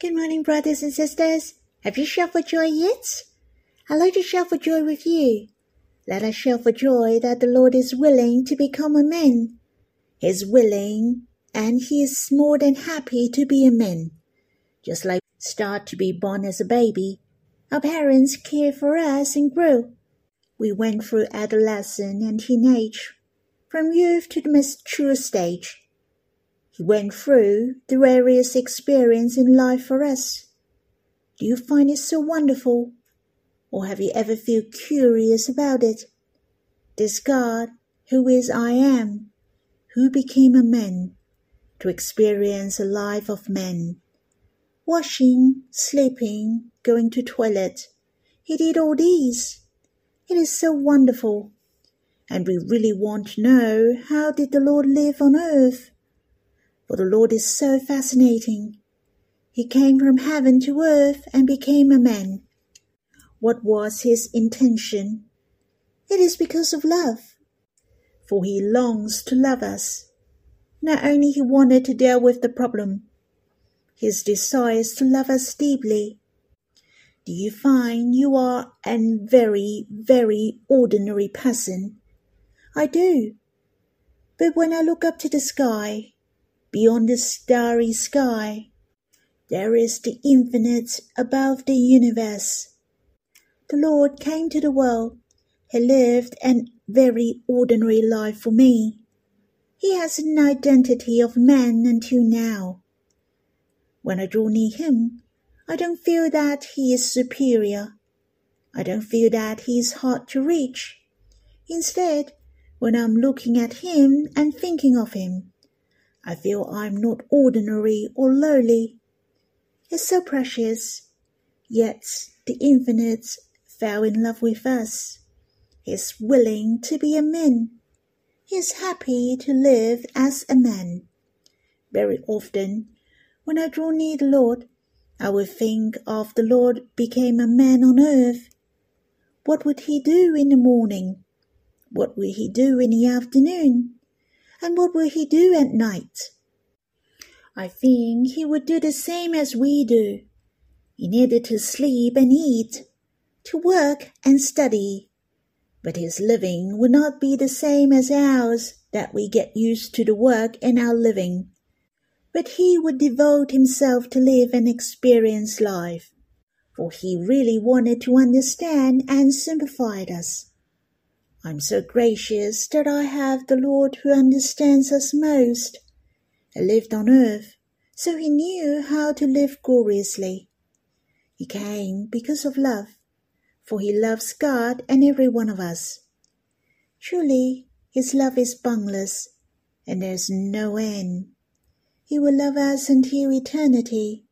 Good morning, brothers and sisters. Have you shouted for joy yet? I'd like to shout for joy with you. Let us shout for joy that the Lord is willing to become a man. He is willing and he is more than happy to be a man. Just like start to be born as a baby, our parents care for us and grow. We went through adolescence and teenage, from youth to the mature stage. He went through the various experience in life for us. Do you find it so wonderful? Or have you ever feel curious about it? This God, who is I am, who became a man, to experience a life of men. Washing, sleeping, going to toilet. He did all these. It is so wonderful. And we really want to know how did the Lord live on earth? For the Lord is so fascinating. He came from heaven to earth and became a man. What was his intention? It is because of love. For he longs to love us. Not only he wanted to deal with the problem, his desire is to love us deeply. Do you find you are a very, very ordinary person? I do. But when I look up to the sky, beyond the starry sky, there is the infinite above the universe. The Lord came to the world. He lived a very ordinary life for me. He has an identity of man until now. When I draw near him, I don't feel that he is superior. I don't feel that he is hard to reach. Instead, when I'm looking at him and thinking of him, I feel I'm not ordinary or lowly. It's so precious. Yet the infinite fell in love with us. He's willing to be a man. He's happy to live as a man. Very often, when I draw near the Lord, I will think of the Lord became a man on earth. What would he do in the morning? What will he do in the afternoon? And what will he do at night? I think he would do the same as we do. He needed to sleep and eat, to work and study, but his living would not be the same as ours, that we get used to the work and our living. But he would devote himself to live and experience life, for he really wanted to understand and sympathize us. I'm so gracious that I have the Lord who understands us most. He lived on earth, so he knew how to live gloriously. He came because of love for he loves God and every one of us. Truly, his love is boundless, and there is no end. He will love us until eternity.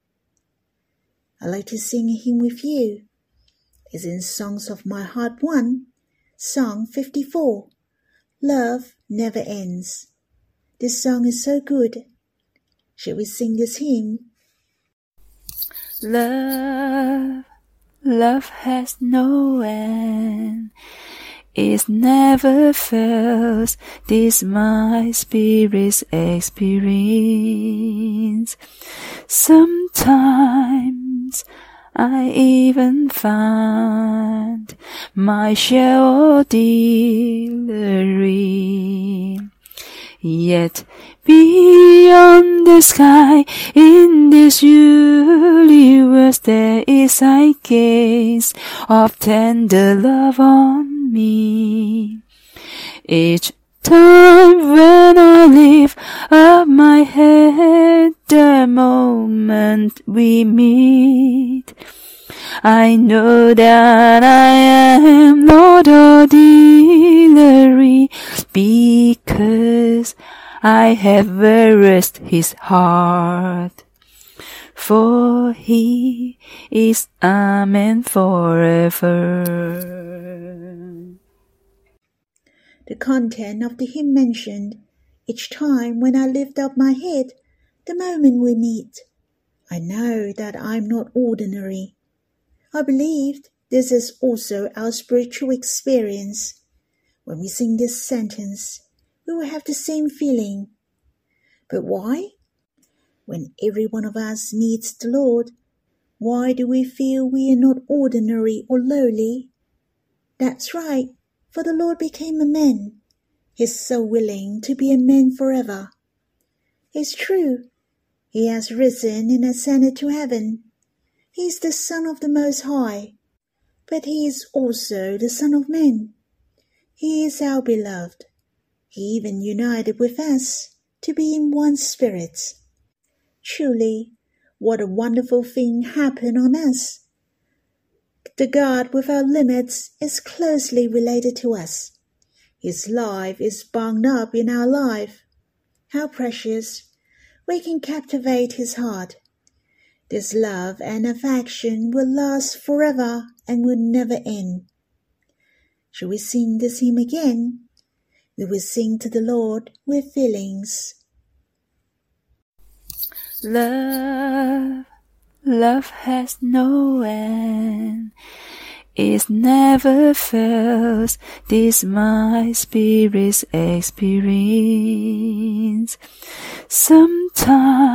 I like to sing a hymn with you. It's in Songs of My Heart 1, Song 54. Love never ends. This song is so good. Shall we sing this hymn? Love Love has no end. It never fails. This my spirit's experience. Sometimes I even find my share of Yet beyond the sky, in this universe, there is a gaze of tender love on me. Each time when I lift up my head, the moment we meet, I know that I am not ordinary because I have versed his heart. For he is Amen forever. The content of the hymn mentioned each time when I lift up my head, the moment we meet. I know that I'm not ordinary. I believe this is also our spiritual experience. When we sing this sentence, we will have the same feeling. But why? When every one of us meets the Lord, why do we feel we are not ordinary or lowly? That's right, for the Lord became a man. He's so willing to be a man forever. It's true, he has risen and ascended to heaven. He is the Son of the Most High, but he is also the Son of Man. He is our beloved. He even united with us to be in one spirit. Truly, what a wonderful thing happened on us. The God without limits is closely related to us. His life is bound up in our life. How precious! We can captivate his heart. This love and affection will last forever and will never end. Shall we sing this hymn again? We will sing to the Lord with feelings. Love, love has no end. It never fails. This my spirit's experience. Sometimes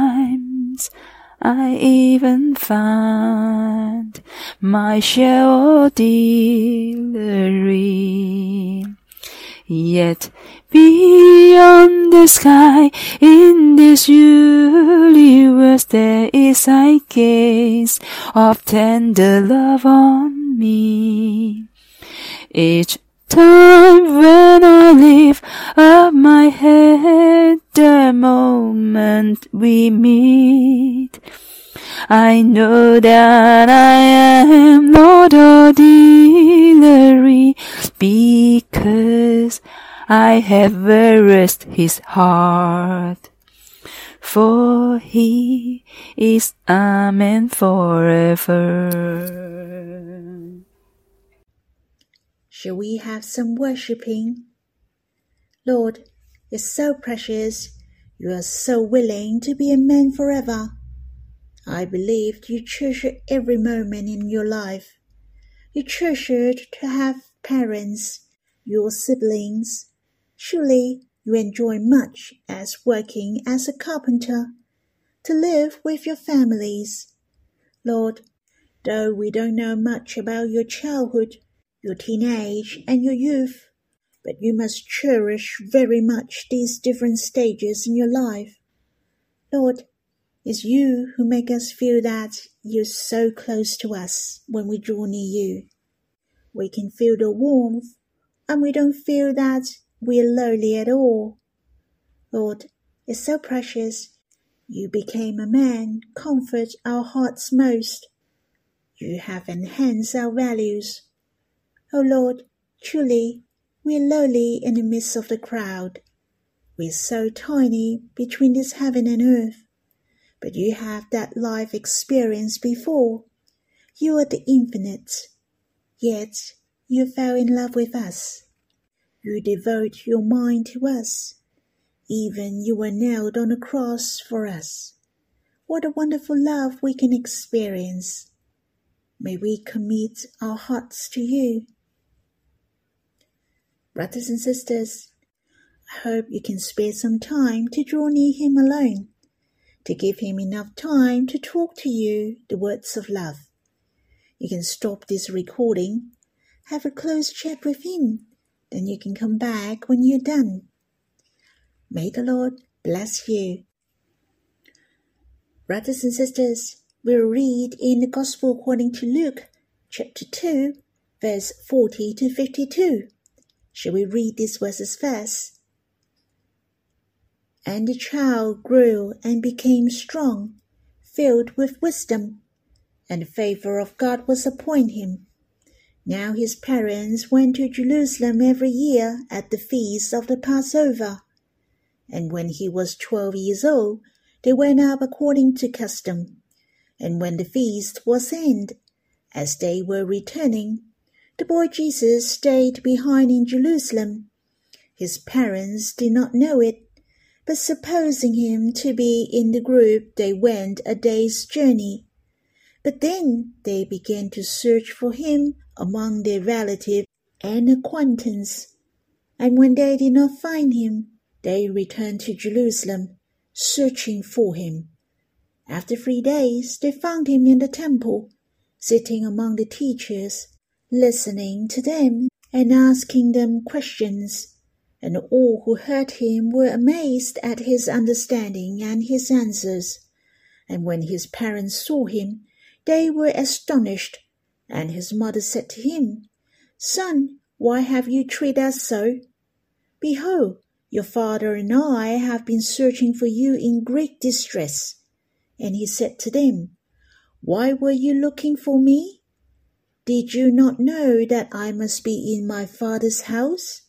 I even find my shell delirium. Yet beyond the sky, in this universe, there is a gaze of tender love on me. Each time when I lift up my head, the moment we meet, I know that I am not ordinary because I have versed his heart. For he is Amen forever. Shall we have some worshipping? Lord, you're so precious. You are so willing to be a man forever. I believe you treasure every moment in your life. You treasure to have parents, your siblings. Surely you enjoy much as working as a carpenter, to live with your families. Lord, though we don't know much about your childhood, your teenage, and your youth, but you must cherish very much these different stages in your life. Lord, it's you who make us feel that you're so close to us when we draw near you. We can feel the warmth, and we don't feel that we're lowly at all. Lord, it's so precious. You became a man, comfort our hearts most. You have enhanced our values. O oh Lord, truly, we're lowly in the midst of the crowd. We're so tiny between this heaven and earth. But you have that life experience before. You are the infinite. Yet you fell in love with us. You devote your mind to us. Even you were nailed on a cross for us. What a wonderful love we can experience. May we commit our hearts to you. Brothers and sisters, I hope you can spare some time to draw near Him alone, to give Him enough time to talk to you the words of love. You can stop this recording, have a close chat with Him, then you can come back when you're done. May the Lord bless you. Brothers and sisters, we'll read in the Gospel according to Luke, chapter 2, verse 40 to 52. Shall we read these verses first? And the child grew and became strong, filled with wisdom, and the favor of God was upon him. Now his parents went to Jerusalem every year at the feast of the Passover and when he was twelve years old, they went up according to custom. And when the feast was ended, as they were returning, the boy Jesus stayed behind in Jerusalem. His parents did not know it, but supposing him to be in the group, they went a day's journey. But then they began to search for him among their relatives and acquaintance. And when they did not find him, they returned to Jerusalem, searching for him. After three days, they found him in the temple, sitting among the teachers, listening to them and asking them questions. And all who heard him were amazed at his understanding and his answers. And when his parents saw him, they were astonished. And his mother said to him, Son, why have you treated us so? Behold, your father and I have been searching for you in great distress. And he said to them, Why were you looking for me? Did you not know that I must be in my father's house?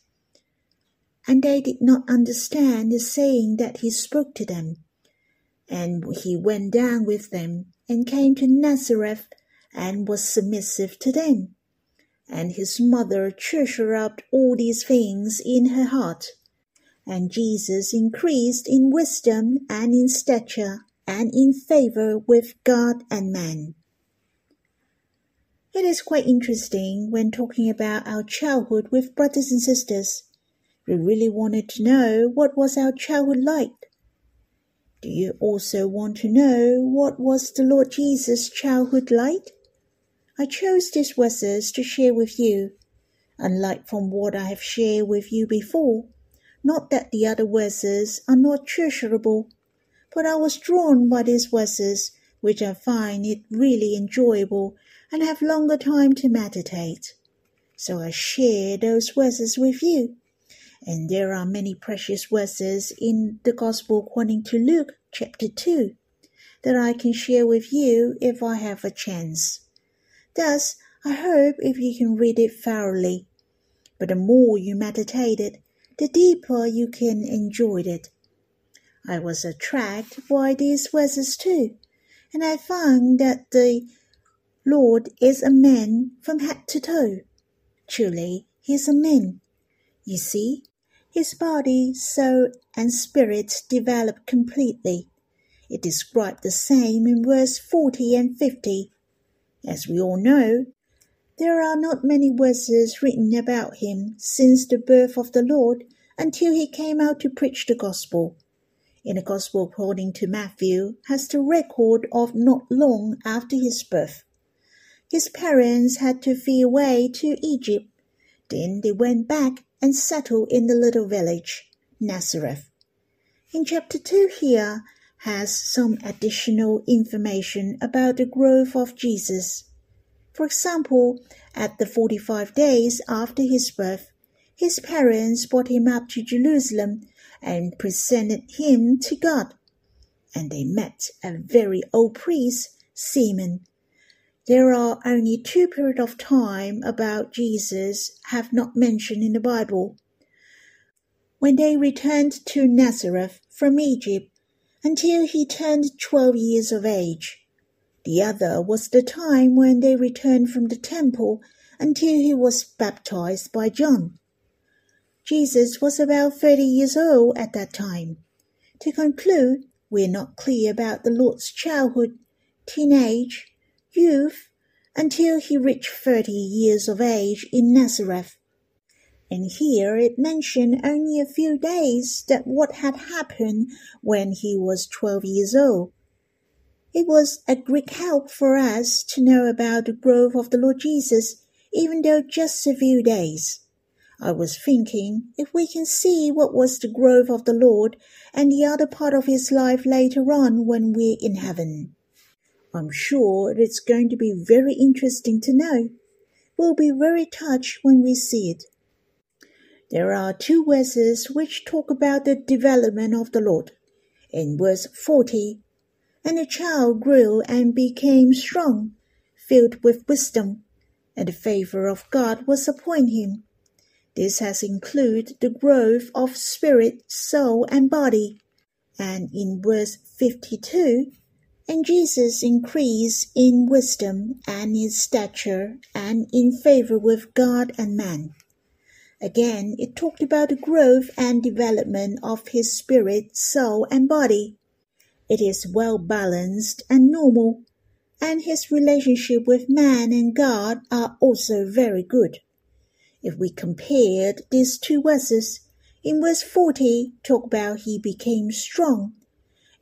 And they did not understand the saying that he spoke to them. And he went down with them and came to Nazareth and was submissive to them. And his mother treasured up all these things in her heart. And Jesus increased in wisdom and in stature and in favor with God and man. It is quite interesting when talking about our childhood with brothers and sisters. We really wanted to know what was our childhood like. Do you also want to know what was the Lord Jesus' childhood like? I chose these verses to share with you, unlike from what I have shared with you before. Not that the other verses are not treasurable, but I was drawn by these verses, which I find it really enjoyable and have longer time to meditate. So I share those verses with you. And there are many precious verses in the Gospel according to Luke chapter 2 that I can share with you if I have a chance. Thus, I hope if you can read it thoroughly. But the more you meditate it, the deeper you can enjoy it. I was attracted by these verses too, and I found that the Lord is a man from head to toe. Truly, he is a man. You see, his body, soul, and spirit developed completely. It described the same in verse 40 and 50 as we all know, there are not many verses written about him since the birth of the Lord until he came out to preach the gospel. In the gospel according to Matthew has the record of not long after his birth. His parents had to flee away to Egypt. Then they went back and settled in the little village, Nazareth. In chapter 2 here, has some additional information about the growth of Jesus. For example, at the 45 days after his birth, his parents brought him up to Jerusalem and presented him to God. And they met a very old priest, Simeon. There are only two periods of time about Jesus have not mentioned in the Bible. When they returned to Nazareth from Egypt, until he turned twelve years of age. The other was the time when they returned from the temple until he was baptized by John. Jesus was about thirty years old at that time. To conclude, we are not clear about the Lord's childhood, teenage, youth, until he reached thirty years of age in Nazareth and here it mentioned only a few days that what had happened when he was twelve years old. It was a great help for us to know about the growth of the Lord Jesus, even though just a few days. I was thinking if we can see what was the growth of the Lord and the other part of his life later on when we're in heaven. I'm sure it's going to be very interesting to know. We'll be very touched when we see it. There are two verses which talk about the development of the Lord. In verse 40, and the child grew and became strong, filled with wisdom, and the favor of God was upon him. This has included the growth of spirit, soul, and body. And in verse 52, and Jesus increased in wisdom and in stature and in favor with God and man. Again, it talked about the growth and development of his spirit, soul, and body. It is well balanced and normal, and his relationship with man and God are also very good. If we compared these two verses, in verse 40 talk about he became strong.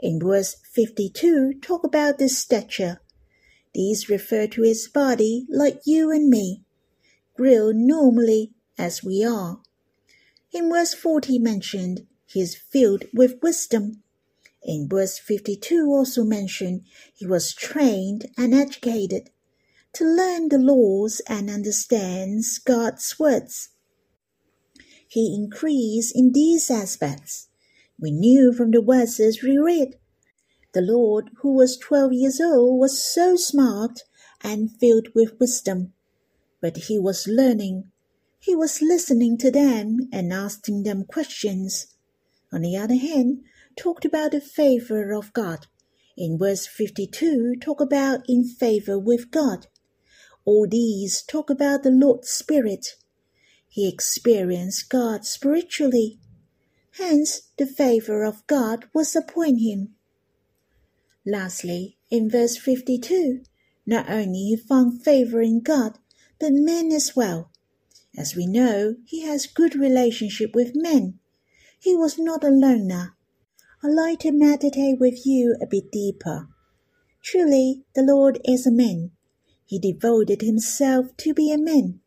In verse 52, talk about this stature. These refer to his body like you and me, grilled normally as we are. In verse 40 mentioned, he is filled with wisdom. In verse 52 also mentioned, he was trained and educated to learn the laws and understands God's words. He increased in these aspects. We knew from the verses we read. The Lord, who was twelve years old, was so smart and filled with wisdom. But he was learning. He was listening to them and asking them questions. On the other hand, talked about the favor of God. In verse 52, talk about in favor with God. All these talk about the Lord's Spirit. He experienced God spiritually. Hence, the favor of God was upon him. Lastly, in verse 52, not only he found favor in God, but men as well. As we know, he has good relationship with men. He was not a loner. I'd like to meditate with you a bit deeper. Truly, the Lord is a man. He devoted himself to be a man,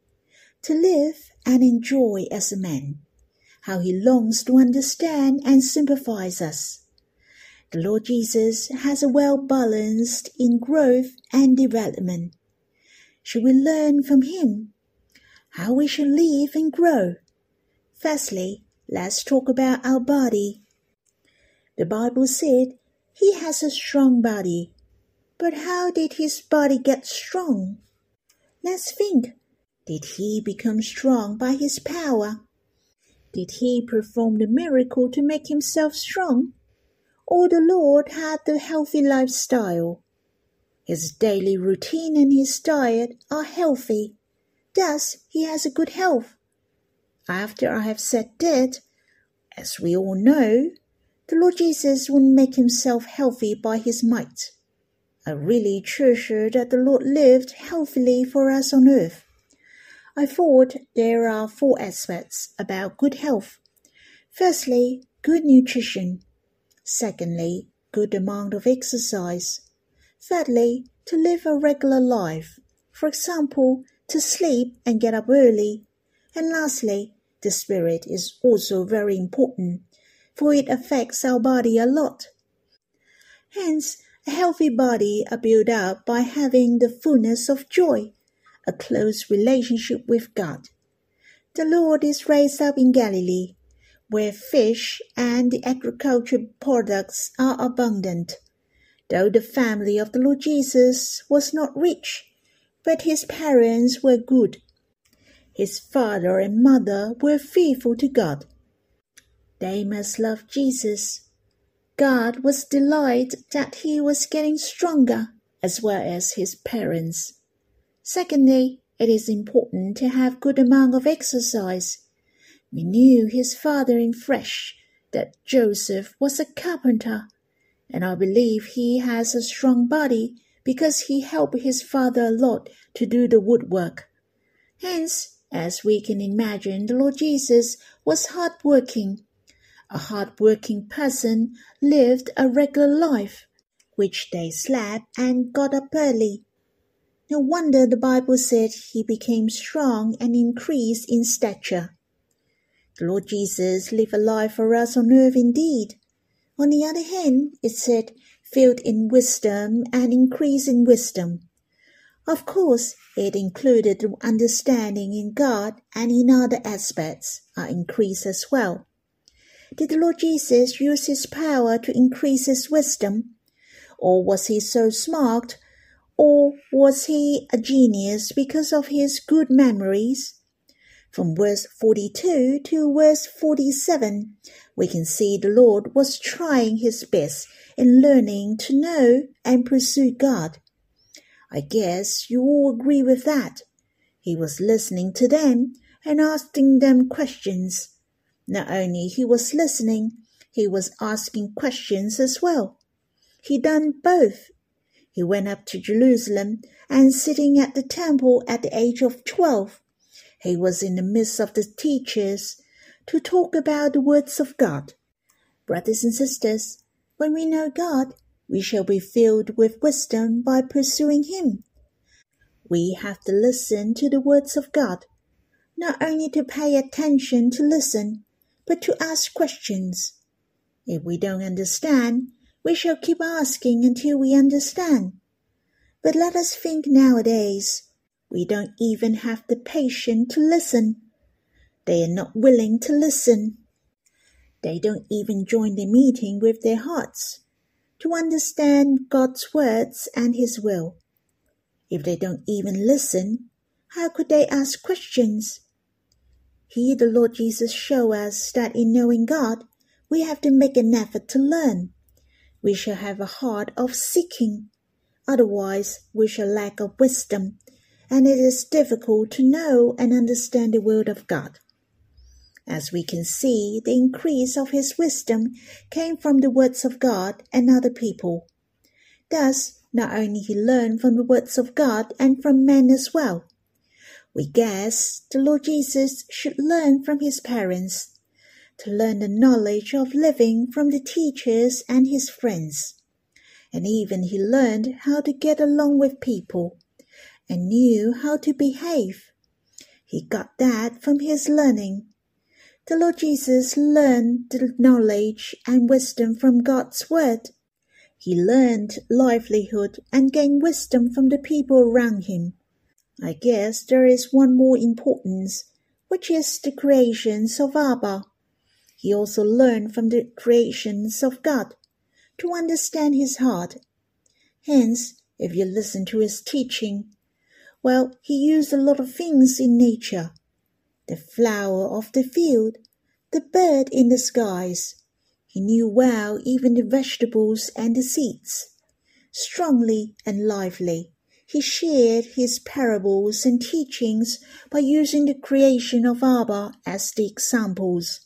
to live and enjoy as a man. How he longs to understand and sympathize us. The Lord Jesus has a well balanced in growth and development. Should we learn from him how we should live and grow? Firstly, let's talk about our body. The Bible said he has a strong body but how did his body get strong? Let's think. Did he become strong by his power? Did he perform the miracle to make himself strong? Or the Lord had the healthy lifestyle? His daily routine and his diet are healthy. Thus, he has a good health. After I have said that, as we all know, the Lord Jesus would make himself healthy by his might. I really treasure that the Lord lived healthily for us on earth. I thought there are four aspects about good health. Firstly, good nutrition. Secondly, good amount of exercise. Thirdly, to live a regular life. For example, to sleep and get up early. And lastly, the spirit is also very important, for it affects our body a lot. Hence, a healthy body are built up by having the fullness of joy, a close relationship with God. The Lord is raised up in Galilee, where fish and the agricultural products are abundant. Though the family of the Lord Jesus was not rich, but his parents were good. His father and mother were faithful to God. They must love Jesus God was delighted that he was getting stronger, as well as his parents. Secondly, it is important to have good amount of exercise. We knew his father in flesh, that Joseph was a carpenter, and I believe he has a strong body because he helped his father a lot to do the woodwork. Hence, as we can imagine, the Lord Jesus was hard working a hard-working person lived a regular life, which they slept and got up early. No wonder the Bible said he became strong and increased in stature. The Lord Jesus lived a life for us on earth indeed. On the other hand, it said, filled in wisdom and increased in wisdom. Of course, it included understanding in God and in other aspects are increased as well. Did the Lord Jesus use his power to increase his wisdom? Or was he so smart? Or was he a genius because of his good memories? From verse 42 to verse 47, we can see the Lord was trying his best in learning to know and pursue God. I guess you all agree with that. He was listening to them and asking them questions not only he was listening, he was asking questions as well. He done both. He went up to Jerusalem and sitting at the temple at the age of twelve, he was in the midst of the teachers to talk about the words of God. Brothers and sisters, When we know God, we shall be filled with wisdom by pursuing Him. We have to listen to the words of God, not only to pay attention to listen, but to ask questions. If we don't understand, we shall keep asking until we understand. But let us think nowadays, we don't even have the patience to listen. They are not willing to listen. They don't even join the meeting with their hearts to understand God's words and His will. If they don't even listen, how could they ask questions? Here the Lord Jesus show us that in knowing God, we have to make an effort to learn. We shall have a heart of seeking. Otherwise, we shall lack of wisdom, and it is difficult to know and understand the word of God. As we can see, the increase of his wisdom came from the words of God and other people. Thus, not only he learned from the words of God and from men as well. We guess the Lord Jesus should learn from his parents, to learn the knowledge of living from the teachers and his friends. And even he learned how to get along with people and knew how to behave. He got that from his learning the Lord Jesus learned the knowledge and wisdom from God's Word. He learned livelihood and gained wisdom from the people around him. I guess there is one more importance, which is the creations of Abba. He also learned from the creations of God to understand his heart. Hence, if you listen to his teaching, well, he used a lot of things in nature the flower of the field, the bird in the skies. He knew well even the vegetables and the seeds. Strongly and lively, he shared his parables and teachings by using the creation of Abba as the examples.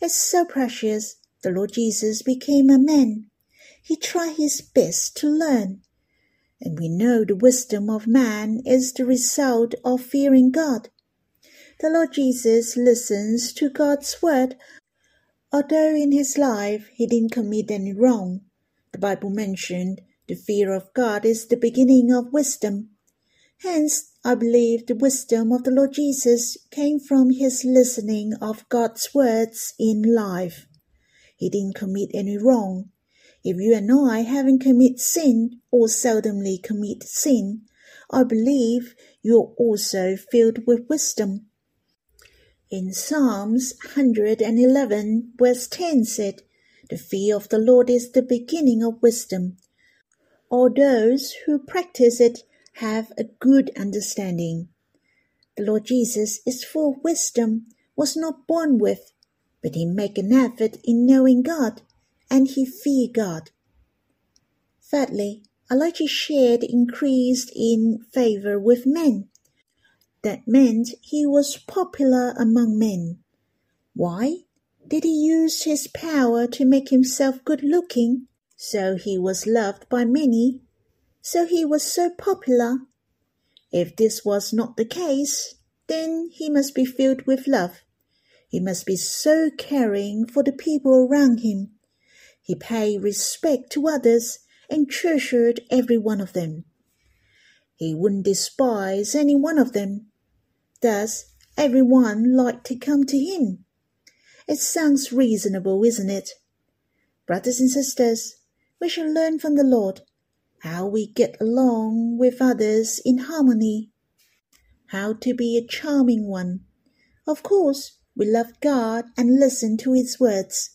It's so precious, the Lord Jesus became a man. He tried his best to learn. And we know the wisdom of man is the result of fearing God the Lord Jesus listens to God's word, although in his life he didn't commit any wrong. The Bible mentioned the fear of God is the beginning of wisdom. Hence, I believe the wisdom of the Lord Jesus came from his listening of God's words in life. He didn't commit any wrong. If you and I haven't committed sin or seldomly commit sin, I believe you're also filled with wisdom. In Psalms 111, verse 10 said, The fear of the Lord is the beginning of wisdom. All those who practice it have a good understanding. The Lord Jesus is full of wisdom, was not born with, but he make an effort in knowing God, and he fear God. Thirdly, Elijah shared increased in favor with men. That meant he was popular among men. Why? Did he use his power to make himself good looking? So he was loved by many. So he was so popular. If this was not the case, then he must be filled with love. He must be so caring for the people around him. He paid respect to others and treasured every one of them. He wouldn't despise any one of them. Thus, everyone liked to come to him. It sounds reasonable, isn't it? Brothers and sisters, we shall learn from the Lord how we get along with others in harmony, how to be a charming one. Of course, we love God and listen to His words.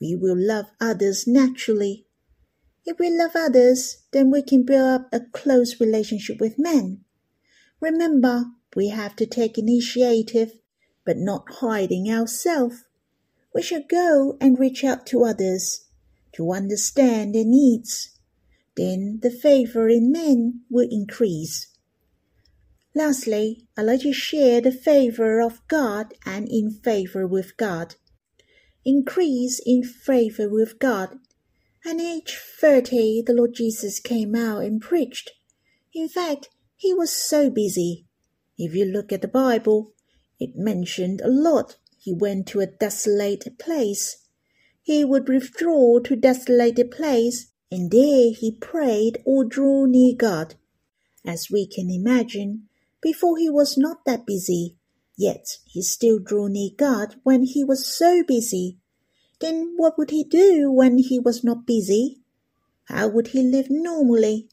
We will love others naturally. If we love others, then we can build up a close relationship with men. Remember, we have to take initiative, but not hiding ourselves. We should go and reach out to others to understand their needs. Then the favor in men will increase. Lastly, I'd like to share the favor of God and in favor with God. Increase in favor with God. At age 30, the Lord Jesus came out and preached. In fact, he was so busy if you look at the Bible, it mentioned a lot. He went to a desolate place. he would withdraw to desolated place, and there he prayed or drew near God. As we can imagine, before he was not that busy, yet he still drew near God when he was so busy. Then what would he do when he was not busy? How would he live normally?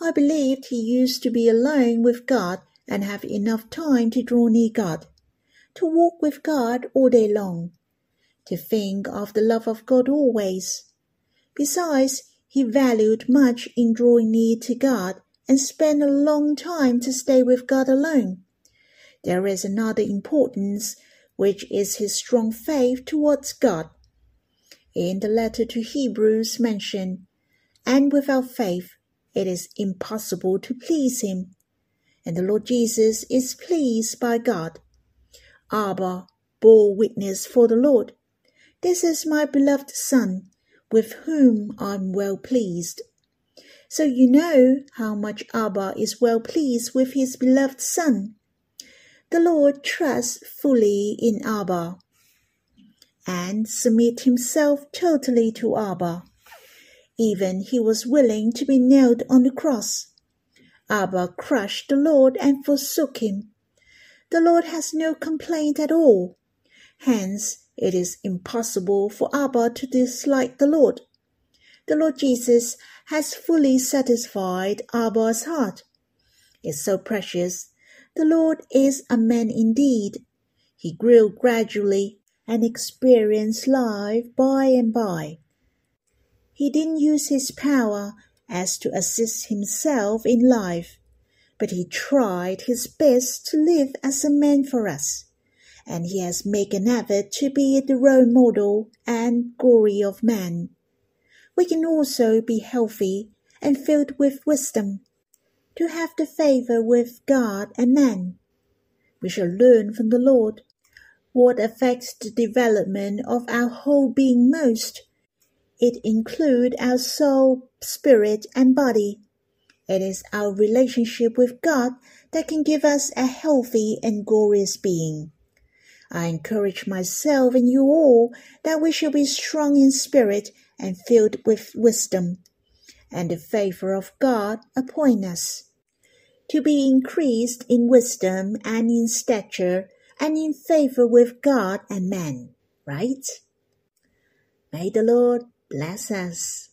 I believed he used to be alone with God and have enough time to draw near God, to walk with God all day long, to think of the love of God always. Besides, he valued much in drawing near to God and spent a long time to stay with God alone. There is another importance, which is his strong faith towards God. In the letter to Hebrews mentioned, and without faith it is impossible to please him. And the Lord Jesus is pleased by God. Abba bore witness for the Lord. This is my beloved Son, with whom I am well pleased. So you know how much Abba is well pleased with his beloved Son. The Lord trusts fully in Abba and submit himself totally to Abba. Even he was willing to be nailed on the cross. Abba crushed the Lord and forsook him. The Lord has no complaint at all. Hence, it is impossible for Abba to dislike the Lord. The Lord Jesus has fully satisfied Abba's heart. It's so precious. The Lord is a man indeed. He grew gradually and experienced life by and by. He didn't use his power as to assist himself in life, but he tried his best to live as a man for us, and he has made an effort to be the role model and glory of man. We can also be healthy and filled with wisdom, to have the favor with God and man. We shall learn from the Lord what affects the development of our whole being most it includes our soul, spirit, and body. It is our relationship with God that can give us a healthy and glorious being. I encourage myself and you all that we shall be strong in spirit and filled with wisdom, and the favor of God upon us. To be increased in wisdom and in stature and in favor with God and man, right? May the Lord bless us.